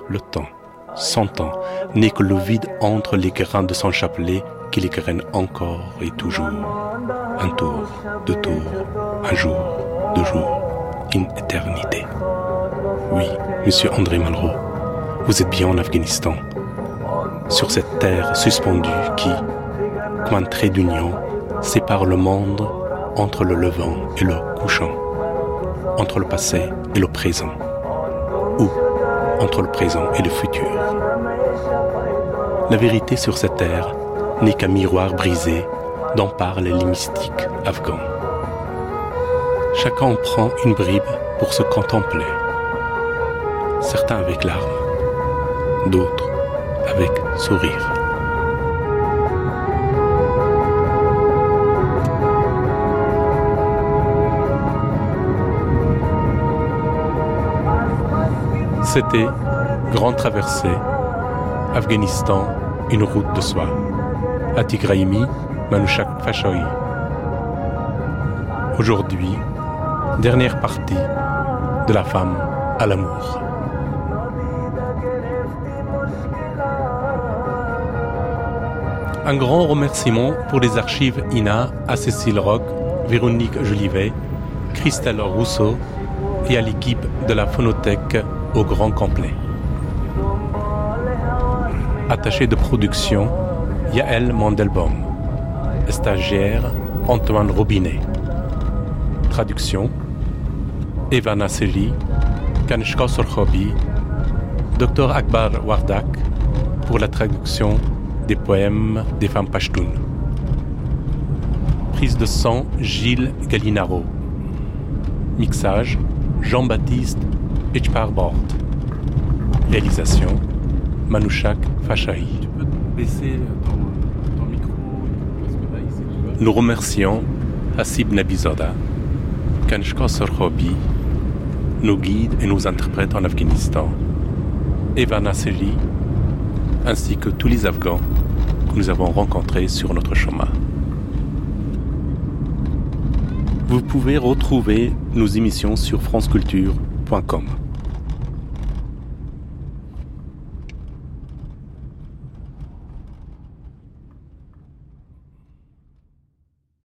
Le temps cent ans, n'est que le vide entre les grains de son chapelet qui les graine encore et toujours. Un tour, deux tours, un jour, deux jours, une éternité. Oui, monsieur André Malraux, vous êtes bien en Afghanistan, sur cette terre suspendue qui, comme un trait d'union, sépare le monde entre le levant et le couchant, entre le passé et le présent. Où entre le présent et le futur. La vérité sur cette terre n'est qu'un miroir brisé dont parlent les mystiques afghans. Chacun prend une bribe pour se contempler. Certains avec larmes, d'autres avec sourire. C'était Grande Traversée, Afghanistan, une route de soi. Atigraimi, Manushak Fashoi. Aujourd'hui, dernière partie de la femme à l'amour. Un grand remerciement pour les archives INA à Cécile Rock, Véronique Jolivet, Christelle Rousseau et à l'équipe de la phonothèque au grand complet. Attaché de production, Yael Mandelbaum. Stagiaire, Antoine Robinet. Traduction, Eva Nasseri, Kanishka Sorkhobi, Dr Akbar Wardak pour la traduction des poèmes des femmes pashtunes. Prise de sang, Gilles Gallinaro. Mixage, Jean-Baptiste Echparbort. Réalisation, Manouchak Fachahi. Nous remercions Hassib Nabizoda, Kanishka Sorkhobi, nos guides et nos interprètes en Afghanistan, Eva Nasseri, ainsi que tous les Afghans que nous avons rencontrés sur notre chemin. Vous pouvez retrouver nos émissions sur franceculture.com.